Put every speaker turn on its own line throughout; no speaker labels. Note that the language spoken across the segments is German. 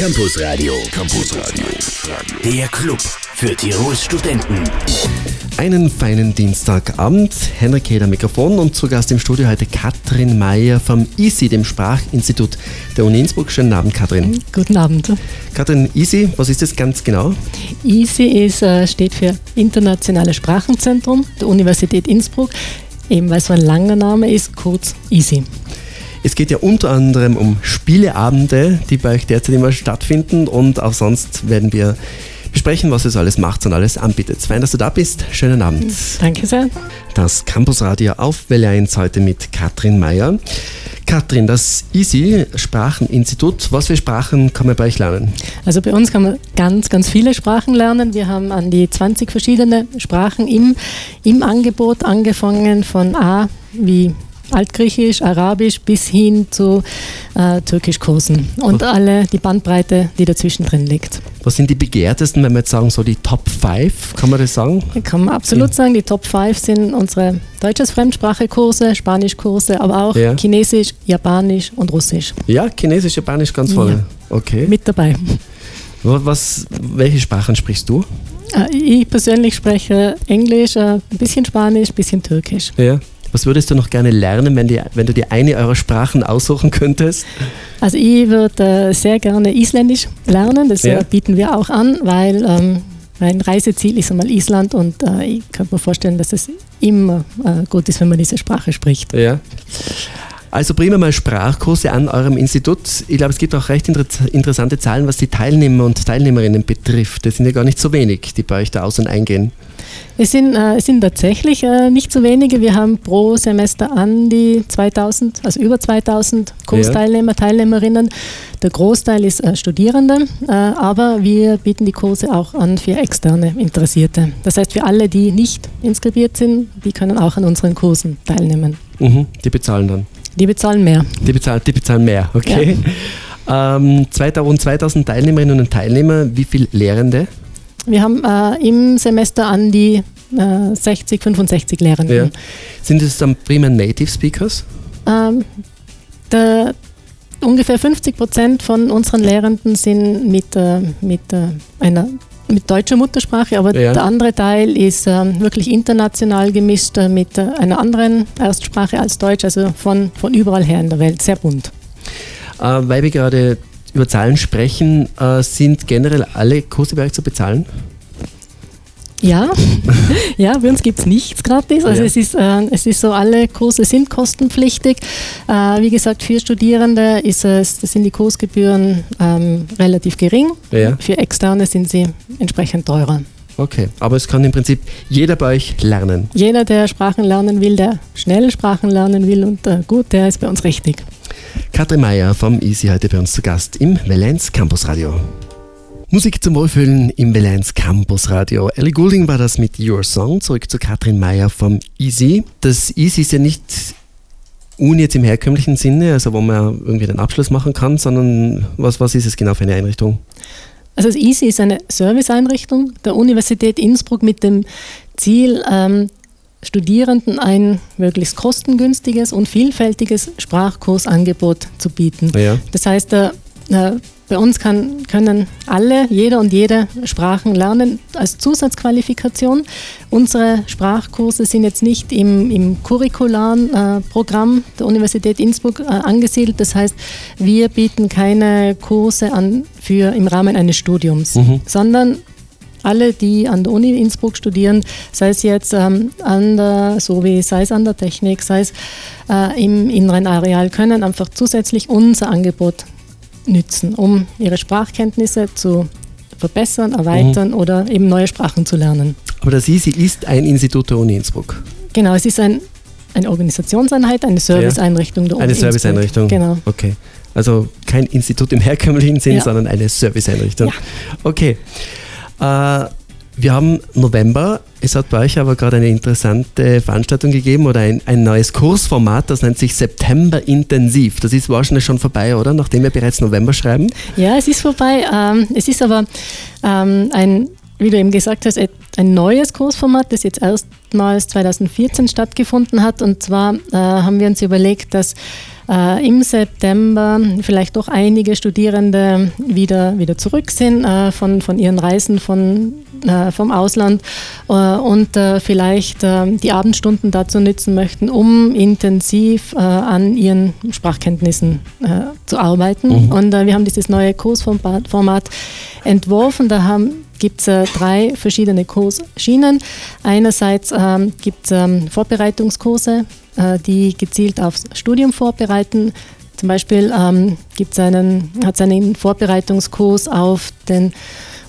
Campus Radio. Campus Radio. Der Club für Tirols Studenten.
Einen feinen Dienstagabend. Henrik Heder Mikrofon und zu Gast im Studio heute Katrin Mayer vom ISI, dem Sprachinstitut der Uni Innsbruck. Schönen Abend, Katrin.
Guten Abend.
Katrin, ISI, was ist das ganz genau?
ISI ist, äh, steht für Internationales Sprachenzentrum der Universität Innsbruck, eben weil es so ein langer Name ist, kurz ISI.
Es geht ja unter anderem um Spieleabende, die bei euch derzeit immer stattfinden und auch sonst werden wir besprechen, was es alles macht und alles anbietet. Fein, dass du da bist. Schönen Abend.
Danke sehr.
Das Campusradio auf Welle 1 heute mit Katrin Mayer. Katrin, das EASY Spracheninstitut, was für Sprachen kann man bei euch lernen?
Also bei uns kann man ganz, ganz viele Sprachen lernen. Wir haben an die 20 verschiedene Sprachen im, im Angebot, angefangen von A wie Altgriechisch, Arabisch bis hin zu äh, Türkischkursen und alle die Bandbreite, die dazwischen drin liegt.
Was sind die begehrtesten, wenn wir jetzt sagen, so die Top 5, kann man das sagen?
Kann man absolut sagen. Die Top 5 sind unsere deutsches Fremdsprachekurse, Spanischkurse, aber auch ja. Chinesisch, Japanisch und Russisch.
Ja, Chinesisch, Japanisch ganz voll. Ja. Okay.
Mit dabei.
Was, welche Sprachen sprichst du?
Äh, ich persönlich spreche Englisch, äh, ein bisschen Spanisch, ein bisschen Türkisch.
Ja. Was würdest du noch gerne lernen, wenn, die, wenn du dir eine eurer Sprachen aussuchen könntest?
Also ich würde äh, sehr gerne Isländisch lernen, das ja. bieten wir auch an, weil ähm, mein Reiseziel ist einmal Island und äh, ich kann mir vorstellen, dass es immer äh, gut ist, wenn man diese Sprache spricht.
Ja. Also wir mal Sprachkurse an eurem Institut. Ich glaube, es gibt auch recht inter interessante Zahlen, was die Teilnehmer und Teilnehmerinnen betrifft. Das sind ja gar nicht so wenig, die bei euch da aus- und eingehen.
Es sind, äh, es sind tatsächlich äh, nicht so wenige. Wir haben pro Semester an die 2000, also über 2000 Kursteilnehmer, ja. Teilnehmerinnen. Der Großteil ist äh, Studierende, äh, aber wir bieten die Kurse auch an für externe Interessierte. Das heißt, für alle, die nicht inskribiert sind, die können auch an unseren Kursen teilnehmen.
Mhm, die bezahlen dann?
Die bezahlen mehr.
Die bezahlen, die bezahlen mehr, okay. Ja. Ähm, 2000, 2000 Teilnehmerinnen und Teilnehmer, wie viele Lehrende?
Wir haben äh, im Semester an die äh, 60, 65 Lehrenden. Ja.
Sind es dann primär Native Speakers?
Ähm, der, ungefähr 50 Prozent von unseren Lehrenden sind mit, äh, mit äh, einer mit deutscher Muttersprache, aber ja. der andere Teil ist äh, wirklich international gemischt äh, mit äh, einer anderen Erstsprache als Deutsch, also von, von überall her in der Welt, sehr bunt.
Weil wir gerade über Zahlen sprechen, äh, sind generell alle Kurse bei euch zu bezahlen?
Ja, ja, bei uns gibt es nichts gratis. Also ja. es, ist, äh, es ist so, alle Kurse sind kostenpflichtig. Äh, wie gesagt, für Studierende ist es, sind die Kursgebühren ähm, relativ gering. Ja. Für Externe sind sie entsprechend teurer.
Okay, aber es kann im Prinzip jeder bei euch lernen.
Jeder, der Sprachen lernen will, der schnell Sprachen lernen will und äh, gut, der ist bei uns richtig.
Katrin Meyer vom Easy heute bei uns zu Gast im Valenz Campus Radio. Musik zum Wohlfühlen im Valenz Campus Radio. Ellie Goulding war das mit Your Song. Zurück zu Katrin Meyer vom Easy. Das Easy ist ja nicht Uni jetzt im herkömmlichen Sinne, also wo man irgendwie den Abschluss machen kann, sondern was, was ist es genau für eine Einrichtung?
Also das EASY ist eine Serviceeinrichtung der Universität Innsbruck mit dem Ziel, ähm, Studierenden ein möglichst kostengünstiges und vielfältiges Sprachkursangebot zu bieten. Ja. Das heißt, äh, bei uns kann, können alle, jeder und jede Sprachen lernen als Zusatzqualifikation. Unsere Sprachkurse sind jetzt nicht im, im curricularen äh, Programm der Universität Innsbruck äh, angesiedelt. Das heißt, wir bieten keine Kurse an für im Rahmen eines Studiums, mhm. sondern alle, die an der Uni Innsbruck studieren, sei es jetzt ähm, an der, so wie sei es an der Technik, sei es äh, im inneren Areal, können einfach zusätzlich unser Angebot nützen, um ihre Sprachkenntnisse zu verbessern, erweitern mhm. oder eben neue Sprachen zu lernen.
Aber das ISI ist ein Institut der Uni Innsbruck.
Genau, es ist ein, eine Organisationseinheit, eine Serviceeinrichtung der
Uni Eine Serviceeinrichtung. Genau. Okay. Also kein Institut im herkömmlichen Sinn, ja. sondern eine Serviceeinrichtung. Ja. Okay. Äh, wir haben November. Es hat bei euch aber gerade eine interessante Veranstaltung gegeben oder ein, ein neues Kursformat, das nennt sich September Intensiv. Das ist wahrscheinlich schon vorbei, oder? Nachdem wir bereits November schreiben.
Ja, es ist vorbei. Ähm, es ist aber ähm, ein, wie du eben gesagt hast, ein neues Kursformat, das jetzt erstmals 2014 stattgefunden hat. Und zwar äh, haben wir uns überlegt, dass äh, im September vielleicht doch einige Studierende wieder, wieder zurück sind äh, von, von ihren Reisen von, äh, vom Ausland äh, und äh, vielleicht äh, die Abendstunden dazu nutzen möchten, um intensiv an ihren Sprachkenntnissen zu arbeiten. Mhm. Und wir haben dieses neue Kursformat entworfen. Da gibt es drei verschiedene Kursschienen. Einerseits ähm, gibt es ähm, Vorbereitungskurse äh, die gezielt aufs Studium vorbereiten. Zum Beispiel ähm, gibt's einen, hat es einen Vorbereitungskurs auf den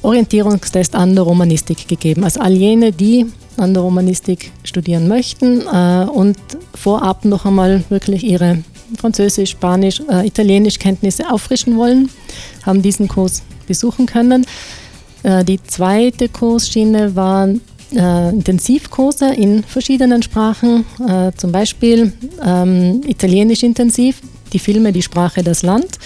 Orientierungstest an der Romanistik gegeben. Also all jene, die an der Romanistik studieren möchten äh, und vorab noch einmal wirklich ihre Französisch, Spanisch, äh, Italienisch Kenntnisse auffrischen wollen, haben diesen Kurs besuchen können. Äh, die zweite Kursschiene war äh, Intensivkurse in verschiedenen Sprachen, äh, zum Beispiel ähm, Italienisch intensiv, die Filme Die Sprache, das Land.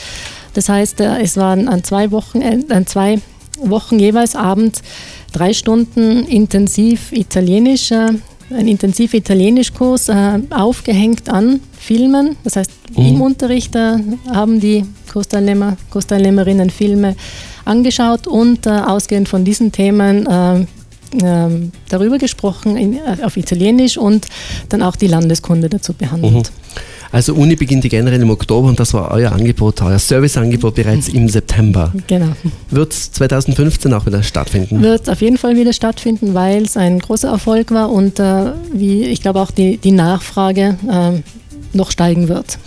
Das heißt, äh, es waren an zwei Wochen, äh, an zwei Wochen jeweils abends drei Stunden intensiv Italienisch, ein intensiv Italienischkurs äh, aufgehängt an Filmen. Das heißt, mhm. im Unterricht haben die Kursteilnehmer, Kursteilnehmerinnen Filme angeschaut und ausgehend von diesen Themen ähm, darüber gesprochen in, äh, auf Italienisch und dann auch die Landeskunde dazu behandelt. Mhm.
Also Uni beginnt generell im Oktober und das war euer Angebot, euer Serviceangebot bereits im September.
Genau.
Wird es 2015 auch wieder stattfinden?
Wird auf jeden Fall wieder stattfinden, weil es ein großer Erfolg war und äh, wie ich glaube auch die, die Nachfrage äh, noch steigen wird.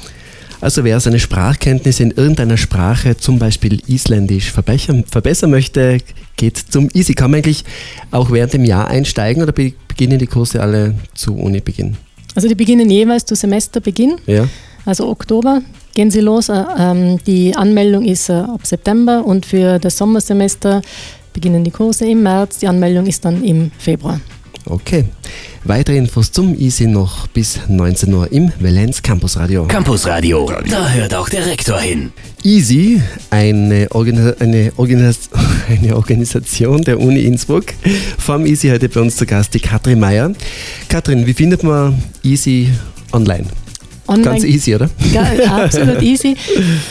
Also wer seine Sprachkenntnisse in irgendeiner Sprache, zum Beispiel Isländisch, verbessern, verbessern möchte, geht zum Easy. Kann man eigentlich auch während dem Jahr einsteigen oder beginnen die Kurse alle zu Unibeginn?
Also die beginnen jeweils zu Semesterbeginn,
ja.
also Oktober gehen sie los. Äh, ähm, die Anmeldung ist äh, ab September und für das Sommersemester beginnen die Kurse im März. Die Anmeldung ist dann im Februar.
Okay. Weitere Infos zum Easy noch bis 19 Uhr im Valenz Campus Radio.
Campus Radio, da hört auch der Rektor hin.
Easy, eine, Organi eine, Organis eine Organisation der Uni Innsbruck. Vom Easy heute bei uns zu Gast die Katrin Meyer. Katrin, wie findet man Easy online?
Online,
Ganz easy, oder?
Ja, absolut easy.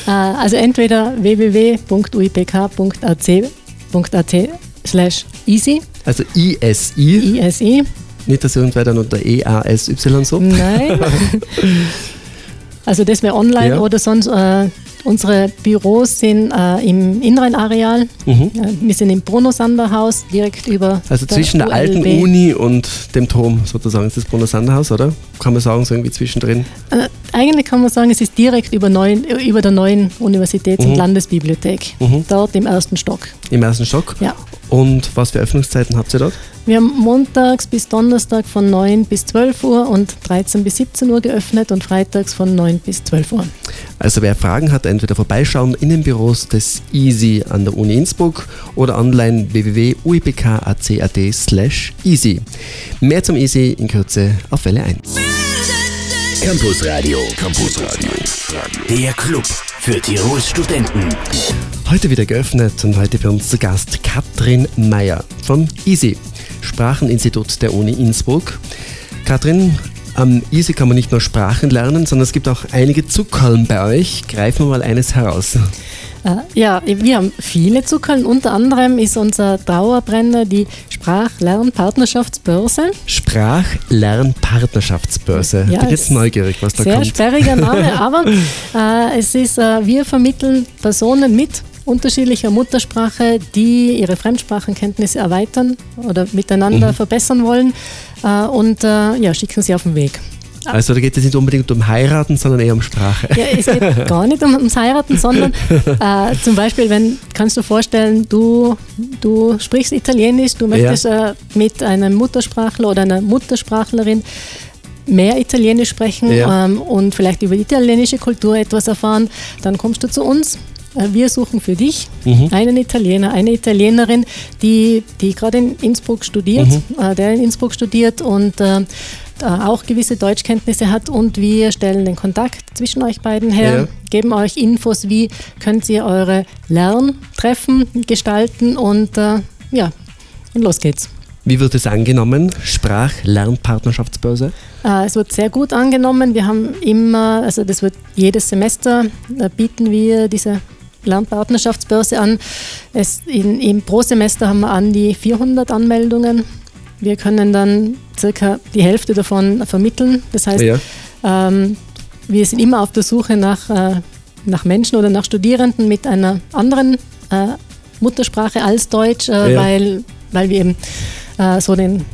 Äh, also entweder www.uipk.ac.at slash easy.
Also ISI.
ISI.
Nicht, dass irgendwer dann unter EASY so.
Nein. also das wäre online ja. oder sonst äh, unsere Büros sind äh, im inneren Areal. Mhm. wir sind im Bruno Sander Haus direkt über.
Also der zwischen der alten Uni und dem Turm sozusagen ist das Bruno Sander Haus, oder? Kann man sagen, so irgendwie zwischendrin?
Äh, eigentlich kann man sagen, es ist direkt über, neuen, über der neuen Universitäts- und mhm. Landesbibliothek. Mhm. Dort im ersten Stock.
Im ersten Stock?
Ja.
Und was für Öffnungszeiten habt ihr dort?
Wir haben montags bis Donnerstag von 9 bis 12 Uhr und 13 bis 17 Uhr geöffnet und freitags von 9 bis 12 Uhr.
Also wer Fragen hat, entweder vorbeischauen in den Büros des EASY an der Uni Innsbruck oder online www.uipk.ac.at slash easy. Mehr zum EASY in Kürze auf Welle 1.
Campus Radio. Campus Radio. Der Club für Tirols Studenten.
Heute wieder geöffnet und heute bei uns zu Gast Katrin Meyer vom EASY, Spracheninstitut der Uni Innsbruck. Katrin, am EASY kann man nicht nur Sprachen lernen, sondern es gibt auch einige Zuckerln bei euch. Greifen wir mal eines heraus.
Äh, ja, wir haben viele Zuckerln. Unter anderem ist unser Dauerbrenner die Sprachlernpartnerschaftsbörse.
Sprachlernpartnerschaftsbörse. Ja, ich bin jetzt neugierig, was da
sehr
kommt.
Sehr sperriger Name, aber äh, es ist, äh, wir vermitteln Personen mit unterschiedlicher Muttersprache, die ihre Fremdsprachenkenntnisse erweitern oder miteinander mhm. verbessern wollen äh, und äh, ja, schicken sie auf den Weg.
Also da geht es nicht unbedingt um Heiraten, sondern eher um Sprache.
Ja, es geht gar nicht um, ums Heiraten, sondern äh, zum Beispiel, wenn, kannst du vorstellen, du, du sprichst Italienisch, du möchtest ja. äh, mit einem Muttersprachler oder einer Muttersprachlerin mehr Italienisch sprechen ja. ähm, und vielleicht über die italienische Kultur etwas erfahren, dann kommst du zu uns wir suchen für dich mhm. einen Italiener, eine Italienerin, die, die gerade in Innsbruck studiert, mhm. äh, der in Innsbruck studiert und äh, auch gewisse Deutschkenntnisse hat und wir stellen den Kontakt zwischen euch beiden her, ja. geben euch Infos, wie könnt ihr eure Lerntreffen gestalten und äh, ja, und los geht's.
Wie wird es angenommen? Sprachlernpartnerschaftsbörse?
Äh, es wird sehr gut angenommen. Wir haben immer, also das wird jedes Semester, bieten wir diese Lernpartnerschaftsbörse an. Es in, in, pro Semester haben wir an die 400 Anmeldungen. Wir können dann circa die Hälfte davon vermitteln. Das heißt, ja. ähm, wir sind immer auf der Suche nach, äh, nach Menschen oder nach Studierenden mit einer anderen äh, Muttersprache als Deutsch, äh, ja. weil, weil wir eben äh, so den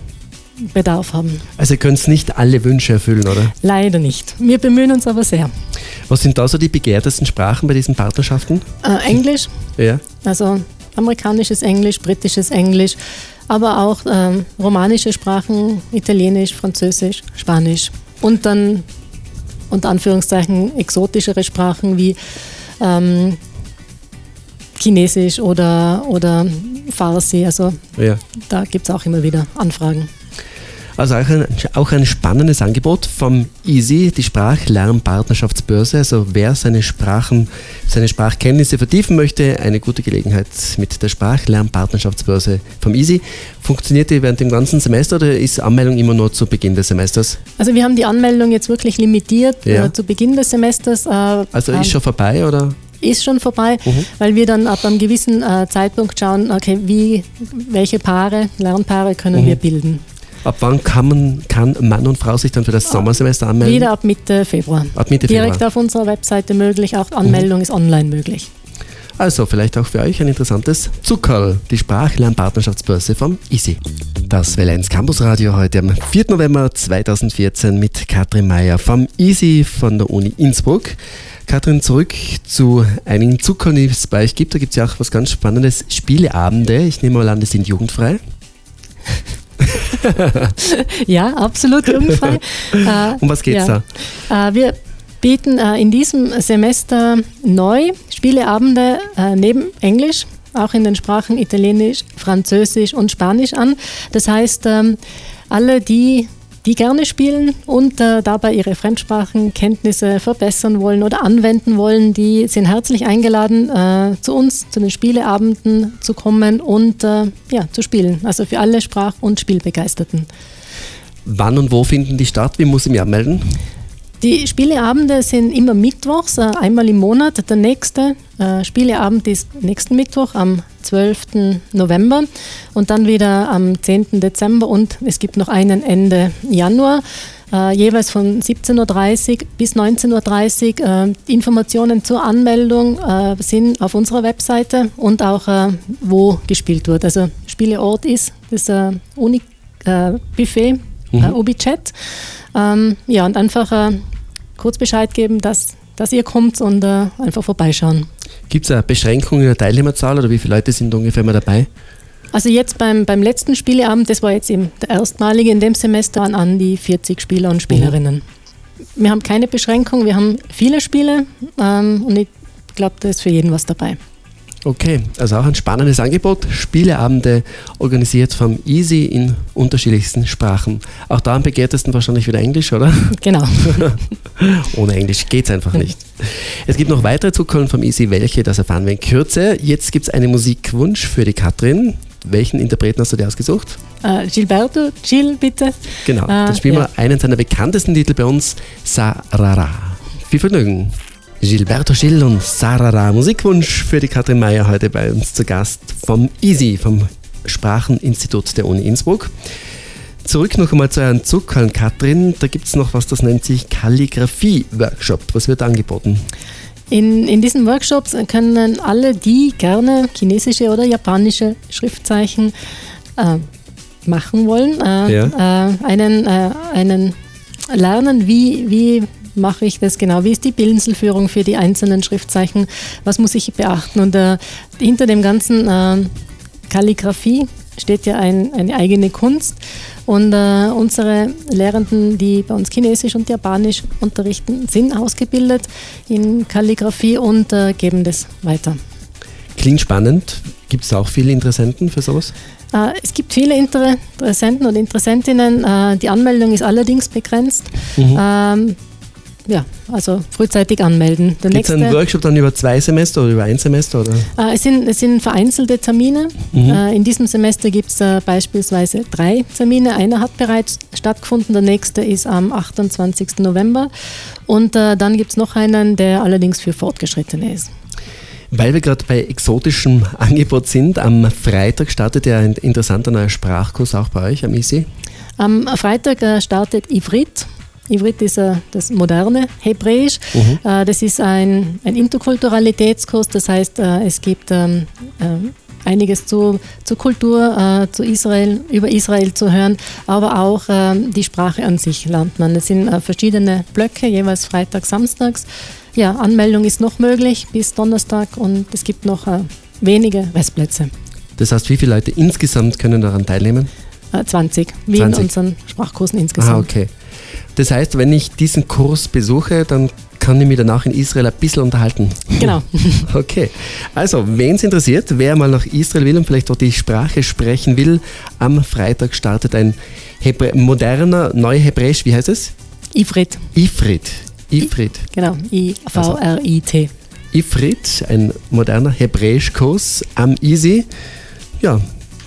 Bedarf haben.
Also ihr könnt nicht alle Wünsche erfüllen, oder?
Leider nicht. Wir bemühen uns aber sehr.
Was sind da so die begehrtesten Sprachen bei diesen Partnerschaften?
Äh, Englisch.
Ja.
Also amerikanisches Englisch, britisches Englisch, aber auch ähm, romanische Sprachen, Italienisch, Französisch, Spanisch. Und dann unter Anführungszeichen exotischere Sprachen wie ähm, Chinesisch oder, oder Farsi. Also ja. da gibt es auch immer wieder Anfragen.
Also auch ein, auch ein spannendes Angebot vom Easy, die Sprachlernpartnerschaftsbörse. Also wer seine Sprachen, seine Sprachkenntnisse vertiefen möchte, eine gute Gelegenheit mit der Sprachlernpartnerschaftsbörse vom Easy. Funktioniert die während dem ganzen Semester oder ist Anmeldung immer nur zu Beginn des Semesters?
Also wir haben die Anmeldung jetzt wirklich limitiert ja. äh, zu Beginn des Semesters. Äh,
also ist ähm, schon vorbei oder?
ist schon vorbei, mhm. weil wir dann ab einem gewissen äh, Zeitpunkt schauen, okay, wie, welche Paare, Lernpaare können mhm. wir bilden.
Ab wann kann, man, kann Mann und Frau sich dann für das Sommersemester anmelden?
Wieder ab Mitte Februar.
Ab Mitte
Direkt Februar. auf unserer Webseite möglich, auch Anmeldung mhm. ist online möglich.
Also vielleicht auch für euch ein interessantes Zuckerl, die Sprachlernpartnerschaftsbörse vom Easy. Das Valenz Campus Radio heute am 4. November 2014 mit Katrin Meyer vom Easy von der Uni Innsbruck. Katrin, zurück zu einigen Zuckern, die es bei euch gibt. Da gibt es ja auch was ganz Spannendes. Spieleabende. Ich nehme mal an, die sind jugendfrei.
ja, absolut jugendfrei.
Äh, um was geht es ja.
da? Äh, wir bieten äh, in diesem Semester neu Spieleabende neben Englisch auch in den Sprachen Italienisch, Französisch und Spanisch an. Das heißt, ähm, alle, die die gerne spielen und äh, dabei ihre Fremdsprachenkenntnisse verbessern wollen oder anwenden wollen, die sind herzlich eingeladen, äh, zu uns, zu den Spieleabenden zu kommen und äh, ja, zu spielen. Also für alle Sprach- und Spielbegeisterten.
Wann und wo finden die statt? Wie muss ich mich anmelden?
Die Spieleabende sind immer mittwochs, äh, einmal im Monat. Der nächste äh, Spieleabend ist nächsten Mittwoch am 12. November und dann wieder am 10. Dezember und es gibt noch einen Ende Januar. Äh, jeweils von 17.30 Uhr bis 19.30 Uhr. Informationen zur Anmeldung sind auf unserer Webseite und auch wo gespielt wird. Also Spieleort ist das Uni-Buffet, mhm. UbiChat. Ähm, ja, und einfach kurz Bescheid geben, dass, dass ihr kommt und äh, einfach vorbeischauen.
Gibt es eine Beschränkung in der Teilnehmerzahl oder wie viele Leute sind ungefähr mal dabei?
Also jetzt beim, beim letzten Spieleabend, das war jetzt eben der erstmalige in dem Semester, waren an die 40 Spieler und Spielerinnen. Mhm. Wir haben keine Beschränkung, wir haben viele Spiele ähm, und ich glaube, da ist für jeden was dabei.
Okay, also auch ein spannendes Angebot. Spieleabende organisiert vom Easy in unterschiedlichsten Sprachen. Auch da am begehrtesten wahrscheinlich wieder Englisch, oder?
Genau.
Ohne Englisch geht es einfach nicht. Es gibt noch weitere Zukunft vom Easy. Welche, das erfahren wir in Kürze. Jetzt gibt es einen Musikwunsch für die Katrin. Welchen Interpreten hast du dir ausgesucht?
Uh, Gilberto, Gil, bitte.
Genau, dann spielen uh, ja. wir einen seiner bekanntesten Titel bei uns, Sarara. Viel Vergnügen. Gilberto Gil und Sarara. Musikwunsch für die Katrin Meyer heute bei uns zu Gast vom EASY, vom Spracheninstitut der Uni Innsbruck. Zurück noch einmal zu Herrn Zuckerl, Katrin. Da gibt es noch was, das nennt sich Kalligrafie-Workshop. Was wird angeboten?
In, in diesen Workshops können alle, die gerne chinesische oder japanische Schriftzeichen äh, machen wollen, äh, ja. äh, einen, äh, einen lernen, wie, wie mache ich das genau? Wie ist die Bildinselführung für die einzelnen Schriftzeichen? Was muss ich beachten? Und äh, hinter dem ganzen äh, Kalligrafie steht ja ein, eine eigene Kunst. Und äh, unsere Lehrenden, die bei uns Chinesisch und Japanisch unterrichten, sind ausgebildet in Kalligrafie und äh, geben das weiter.
Klingt spannend. Gibt es auch viele Interessenten für sowas?
Äh, es gibt viele Interessenten und Interessentinnen. Äh, die Anmeldung ist allerdings begrenzt. Mhm. Ähm, ja, also frühzeitig anmelden.
Gibt es einen Workshop dann über zwei Semester oder über ein Semester? Oder?
Äh, es, sind, es sind vereinzelte Termine. Mhm. Äh, in diesem Semester gibt es äh, beispielsweise drei Termine. Einer hat bereits stattgefunden, der nächste ist am 28. November. Und äh, dann gibt es noch einen, der allerdings für Fortgeschrittene ist.
Weil wir gerade bei exotischem Angebot sind, am Freitag startet ja ein interessanter neuer Sprachkurs auch bei euch am ISI.
Am Freitag äh, startet Ivrit. Ivrit ist äh, das moderne Hebräisch. Mhm. Äh, das ist ein, ein Interkulturalitätskurs, das heißt, äh, es gibt ähm, äh, einiges zu, zur Kultur, äh, zu Israel, über Israel zu hören, aber auch ähm, die Sprache an sich lernt man. Es sind verschiedene Blöcke, jeweils Freitag, Samstags. Ja, Anmeldung ist noch möglich bis Donnerstag und es gibt noch wenige Restplätze.
Das heißt, wie viele Leute insgesamt können daran teilnehmen?
20, wie 20. in unseren Sprachkursen insgesamt.
Ah, okay. Das heißt, wenn ich diesen Kurs besuche, dann kann ich mich danach in Israel ein bisschen unterhalten.
Genau.
Okay. Also, wen es interessiert, wer mal nach Israel will und vielleicht dort die Sprache sprechen will, am Freitag startet ein Hebrä moderner, neuer Hebräisch, wie heißt es?
Ifrit.
Ifrit. Ifrit.
Genau, I-V-R-I-T.
Ifrit, ein moderner Hebräischkurs am Easy. Ja,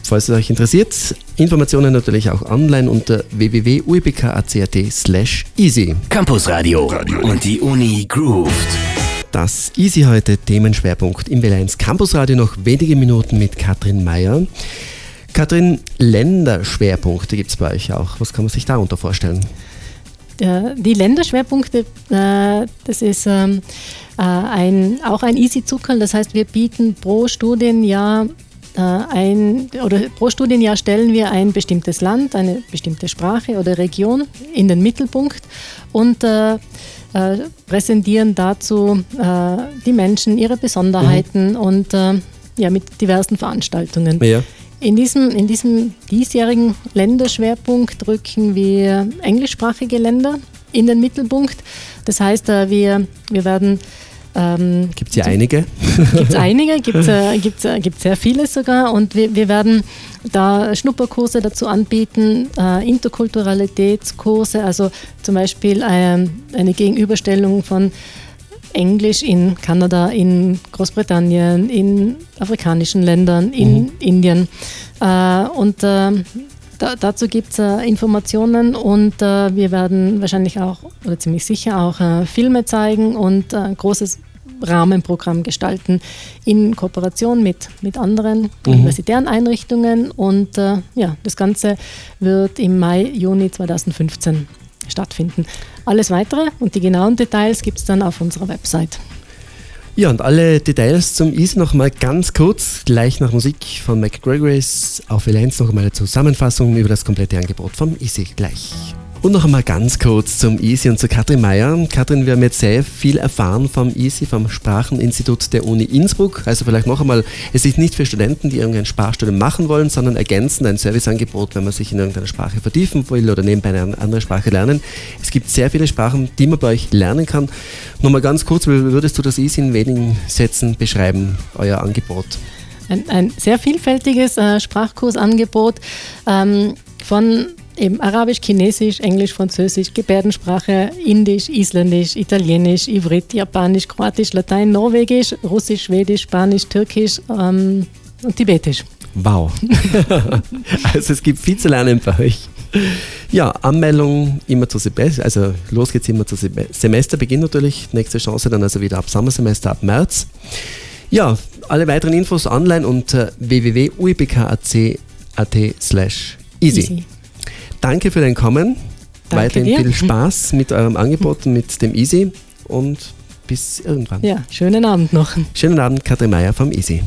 falls es euch interessiert, Informationen natürlich auch online unter www.uibk.at slash easy.
Campus Radio und die Uni grooved.
Das Easy heute Themenschwerpunkt im W1 Campus Radio noch wenige Minuten mit Katrin Meyer. Katrin, Länderschwerpunkte gibt es bei euch auch. Was kann man sich darunter vorstellen?
Die Länderschwerpunkte, äh, das ist ähm, äh, ein, auch ein Easy-Zuckerl. Das heißt, wir bieten pro Studienjahr ein, oder pro Studienjahr stellen wir ein bestimmtes Land, eine bestimmte Sprache oder Region in den Mittelpunkt und äh, äh, präsentieren dazu äh, die Menschen, ihre Besonderheiten mhm. und äh, ja, mit diversen Veranstaltungen. Ja. In diesem, in diesem diesjährigen Länderschwerpunkt rücken wir englischsprachige Länder in den Mittelpunkt. Das heißt, äh, wir, wir werden
ähm, gibt es ja einige?
Gibt es einige, gibt es äh, gibt's, äh, gibt's sehr viele sogar. Und wir, wir werden da Schnupperkurse dazu anbieten, äh, Interkulturalitätskurse, also zum Beispiel äh, eine Gegenüberstellung von Englisch in Kanada, in Großbritannien, in afrikanischen Ländern, in mhm. Indien. Äh, und äh, da, dazu gibt es äh, Informationen und äh, wir werden wahrscheinlich auch oder ziemlich sicher auch äh, Filme zeigen und ein großes Rahmenprogramm gestalten in Kooperation mit, mit anderen mhm. universitären Einrichtungen. Und äh, ja, das Ganze wird im Mai, Juni 2015 stattfinden. Alles weitere und die genauen Details gibt es dann auf unserer Website.
Ja, und alle Details zum Easy noch mal ganz kurz, gleich nach Musik von McGregory's auf L1 noch einmal eine Zusammenfassung über das komplette Angebot vom Easy gleich. Und noch einmal ganz kurz zum EASY und zu Katrin Meyer. Katrin, wir haben jetzt sehr viel erfahren vom EASY, vom Spracheninstitut der Uni Innsbruck. Also vielleicht noch einmal, es ist nicht für Studenten, die irgendein Sprachstudium machen wollen, sondern ergänzend ein Serviceangebot, wenn man sich in irgendeiner Sprache vertiefen will oder nebenbei eine andere Sprache lernen. Es gibt sehr viele Sprachen, die man bei euch lernen kann. Nochmal ganz kurz, wie würdest du das EASY in wenigen Sätzen beschreiben, euer Angebot?
Ein, ein sehr vielfältiges äh, Sprachkursangebot ähm, von Eben Arabisch, Chinesisch, Englisch, Französisch, Gebärdensprache, Indisch, Isländisch, Italienisch, Ivrit, Japanisch, Kroatisch, Latein, Norwegisch, Russisch, Schwedisch, Spanisch, Türkisch ähm, und Tibetisch.
Wow. also es gibt viel zu lernen bei euch. Ja, Anmeldung immer zu Semester, also los geht's immer zu Semesterbeginn natürlich. Nächste Chance dann also wieder ab Sommersemester, ab März. Ja, alle weiteren Infos online unter www.uibk.at slash easy. Danke für dein Kommen. Danke Weiterhin dir. viel Spaß mit eurem Angebot, mit dem Easy und bis irgendwann.
Ja, schönen Abend noch.
Schönen Abend, Katrin Meyer vom Easy.